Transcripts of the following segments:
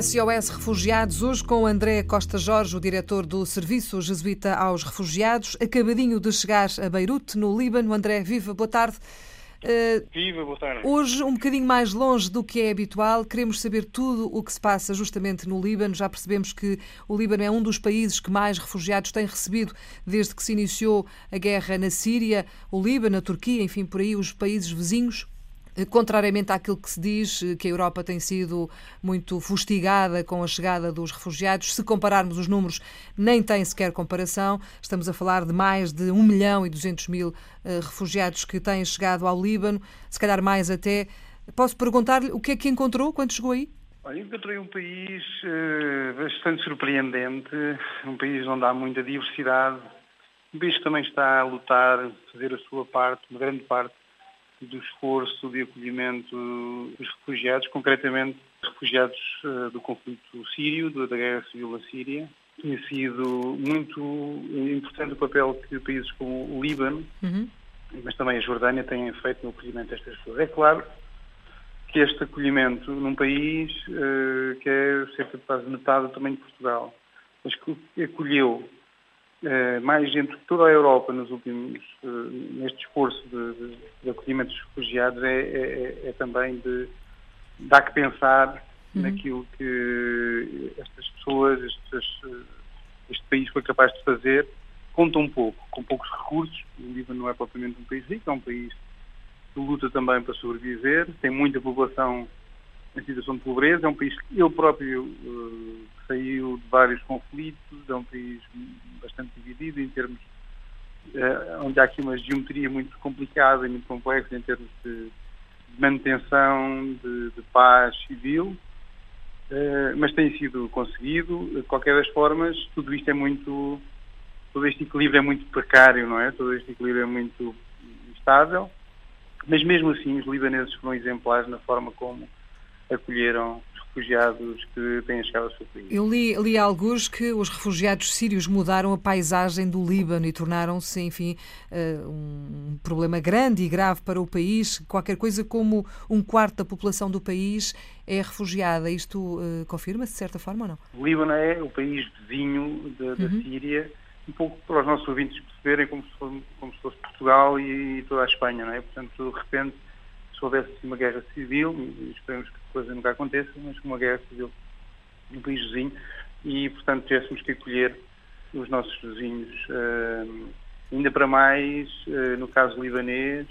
SOS Refugiados, hoje com André Costa Jorge, o diretor do Serviço Jesuíta aos Refugiados, acabadinho de chegar a Beirute, no Líbano. André, viva, boa tarde. Uh, viva, boa tarde. Hoje, um bocadinho mais longe do que é habitual, queremos saber tudo o que se passa justamente no Líbano. Já percebemos que o Líbano é um dos países que mais refugiados tem recebido desde que se iniciou a guerra na Síria, o Líbano, a Turquia, enfim, por aí os países vizinhos. Eh, contrariamente àquilo que se diz, eh, que a Europa tem sido muito fustigada com a chegada dos refugiados, se compararmos os números, nem tem sequer comparação. Estamos a falar de mais de 1 milhão e 200 mil uh, refugiados que têm chegado ao Líbano, se calhar mais até. Posso perguntar-lhe o que é que encontrou quando chegou aí? Olha, encontrei um país uh, bastante surpreendente, um país onde há muita diversidade, um país que também está a lutar, a fazer a sua parte, uma grande parte do esforço de acolhimento dos refugiados, concretamente refugiados uh, do conflito sírio, da guerra civil na Síria. Tem sido muito importante o papel que países como o Líbano, uhum. mas também a Jordânia têm feito no acolhimento destas pessoas. É claro que este acolhimento num país uh, que é cerca de quase metade do tamanho de Portugal, mas que acolheu eh, mais gente que toda a Europa nos últimos, eh, neste esforço de, de, de acolhimento dos refugiados é, é, é, é também de dá que pensar uhum. naquilo que estas pessoas, estes, este país foi capaz de fazer, conta um pouco, com poucos recursos. O Líbano não é propriamente um país rico, é um país que luta também para sobreviver, tem muita população em situação de pobreza, é um país que ele próprio uh, saiu de vários conflitos, é um país bastante dividido em termos uh, onde há aqui uma geometria muito complicada e muito complexa em termos de, manutenção, de, de, paz civil, uh, mas tem sido conseguido. De qualquer das formas, tudo isto é muito, todo este equilíbrio é muito precário, não é? Todo este equilíbrio é muito instável, mas mesmo assim os libaneses foram exemplares na forma como acolheram os refugiados que têm chegado ao seu país. Eu li, li alguns que os refugiados sírios mudaram a paisagem do Líbano e tornaram-se, enfim, uh, um problema grande e grave para o país. Qualquer coisa como um quarto da população do país é refugiada. Isto uh, confirma-se de certa forma ou não? O Líbano é o país vizinho da, da uhum. Síria um pouco para os nossos ouvintes perceberem como se, fosse, como se fosse Portugal e toda a Espanha, não é? Portanto, de repente, se houvesse uma guerra civil, e esperemos que coisa nunca aconteça, mas uma guerra civil no país vizinho, e portanto tivéssemos que acolher os nossos vizinhos. Uh, ainda para mais, uh, no caso libanês,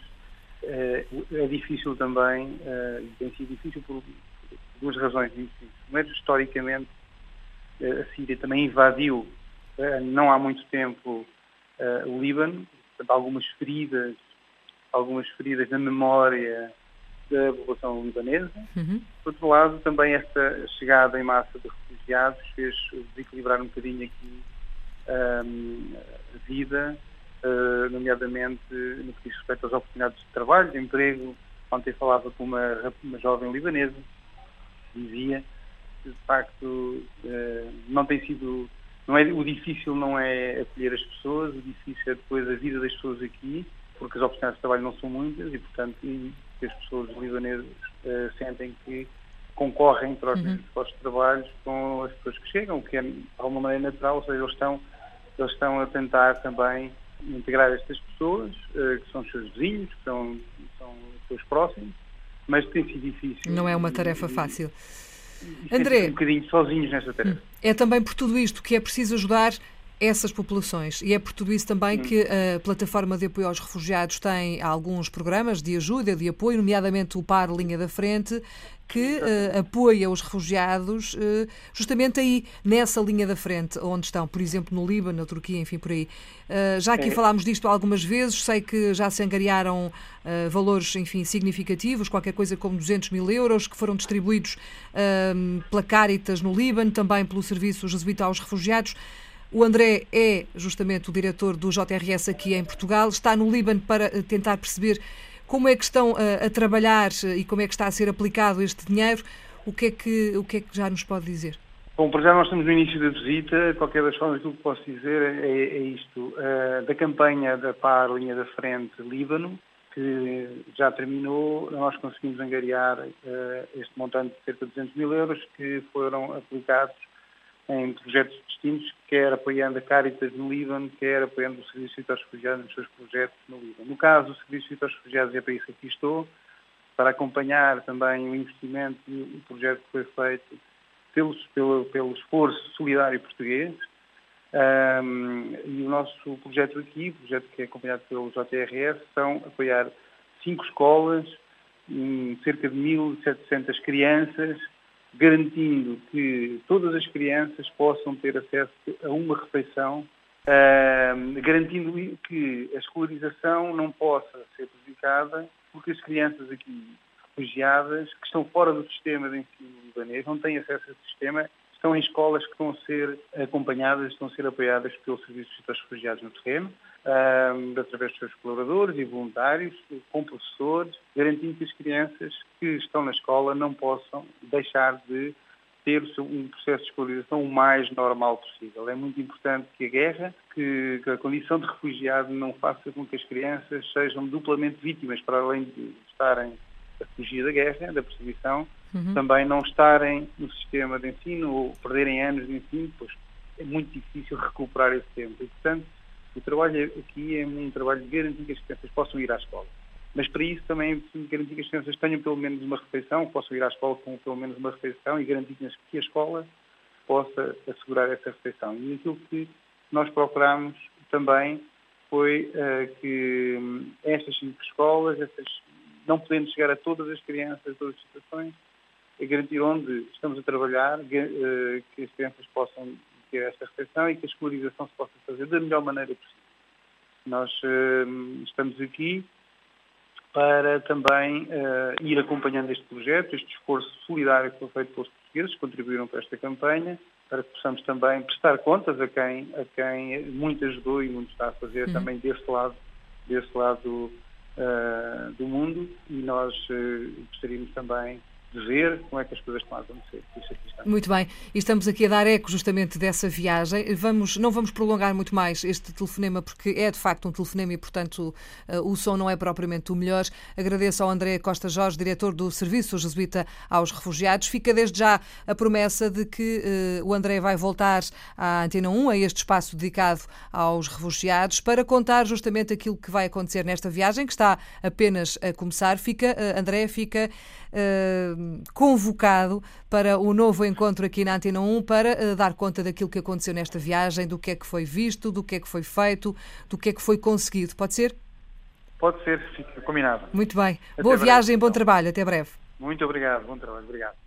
uh, é difícil também, tem sido difícil por duas razões. Primeiro, historicamente, a Síria também invadiu, não há muito tempo, o Líbano, portanto, algumas feridas, algumas feridas na memória da população libanesa. Uhum. Por outro lado, também esta chegada em massa de refugiados fez desequilibrar um bocadinho aqui um, a vida, uh, nomeadamente no que diz respeito às oportunidades de trabalho, de emprego. Ontem falava com uma, uma jovem libanesa, dizia que de facto uh, não tem sido. Não é, o difícil não é acolher as pessoas, o difícil é depois a vida das pessoas aqui, porque as oportunidades de trabalho não são muitas e, portanto, que as pessoas libanesas uh, sentem que concorrem para os uhum. postos de trabalho com as pessoas que chegam, o que é de alguma maneira natural, ou seja, eles estão, eles estão a tentar também integrar estas pessoas, uh, que são os seus vizinhos, que são, são os seus próximos, mas tem sido difícil. Não é uma tarefa e, fácil. E, André, um bocadinho sozinhos nesta tarefa. Hum. É também por tudo isto que é preciso ajudar essas populações. E é por tudo isso também hum. que a plataforma de apoio aos refugiados tem alguns programas de ajuda, de apoio, nomeadamente o PAR Linha da Frente, que uh, apoia os refugiados uh, justamente aí, nessa linha da frente, onde estão, por exemplo, no Líbano, na Turquia, enfim, por aí. Uh, já aqui é. falámos disto algumas vezes, sei que já se angariaram valores, enfim, significativos, qualquer coisa como 200 mil euros, que foram distribuídos pela Caritas no Líbano, também pelo Serviço Jesuíta aos Refugiados. O André é justamente o diretor do JRS aqui em Portugal, está no Líbano para eh, tentar perceber como é que estão a, eh, a, trabalhar eh, e como é que está a ser aplicado este dinheiro. O que é que, o que, é que já nos pode dizer? Bom, para já nós estamos no início da visita, de qualquer das formas, aquilo que posso dizer é, é isto. Uh, da campanha da PAR Linha da Frente Líbano, que já terminou, nós conseguimos angariar uh, este montante de cerca de 200 mil euros que foram aplicados em projetos distintos, quer apoiando a Caritas no Líbano, quer apoiando o Serviço de Refugiados nos seus projetos no Líbano. No caso, o Serviço de Refugiados é para isso que aqui estou, para acompanhar também o investimento e o projeto que foi feito pelo, pelo, pelo esforço solidário português. Um, e o nosso projeto aqui, o projeto que é acompanhado pelo JRS, são apoiar cinco escolas, cerca de 1.700 crianças, garantindo que todas as crianças possam ter acesso a uma refeição, uh, garantindo que a escolarização não possa ser prejudicada, porque as crianças aqui refugiadas, que estão fora do sistema de ensino libanês, não têm acesso a esse sistema, estão em escolas que estão a ser acompanhadas, estão a ser apoiadas pelo Serviço de Refugiados no terreno, através dos seus colaboradores e voluntários, com professores, garantindo que as crianças que estão na escola não possam deixar de ter um processo de escolarização o mais normal possível. É muito importante que a guerra, que a condição de refugiado não faça com que as crianças sejam duplamente vítimas, para além de estarem a fugir da guerra, da perseguição, uhum. também não estarem no sistema de ensino ou perderem anos de ensino, pois é muito difícil recuperar esse tempo. E, portanto, o trabalho aqui é um trabalho de garantir que as crianças possam ir à escola. Mas para isso também é preciso garantir que as crianças tenham pelo menos uma refeição, possam ir à escola com pelo menos uma refeição e garantir que a escola possa assegurar essa refeição. E aquilo que nós procuramos também foi uh, que um, estas cinco escolas, estas, não podendo chegar a todas as crianças, a todas as situações, é garantir onde estamos a trabalhar, uh, que as crianças possam ter esta refeição e que a escolarização se possa fazer da melhor maneira possível. Nós uh, estamos aqui para também uh, ir acompanhando este projeto, este esforço solidário que foi feito pelos portugueses, que contribuíram para esta campanha, para que possamos também prestar contas a quem, a quem muito ajudou e muito está a fazer uhum. também deste lado, deste lado uh, do mundo e nós uh, gostaríamos também de ver como é que as coisas estão a acontecer. Muito bem, e estamos aqui a dar eco justamente dessa viagem. Vamos, não vamos prolongar muito mais este telefonema, porque é de facto um telefonema e, portanto, uh, o som não é propriamente o melhor. Agradeço ao André Costa Jorge, diretor do Serviço Jesuíta aos Refugiados. Fica desde já a promessa de que uh, o André vai voltar à Antena 1, a este espaço dedicado aos refugiados, para contar justamente aquilo que vai acontecer nesta viagem, que está apenas a começar. Fica, uh, André, fica convocado para o novo encontro aqui na Antena 1 para uh, dar conta daquilo que aconteceu nesta viagem, do que é que foi visto, do que é que foi feito, do que é que foi conseguido. Pode ser? Pode ser, fica combinado. Muito bem. Até Boa breve, viagem, bom então. trabalho. Até breve. Muito obrigado. Bom trabalho. Obrigado.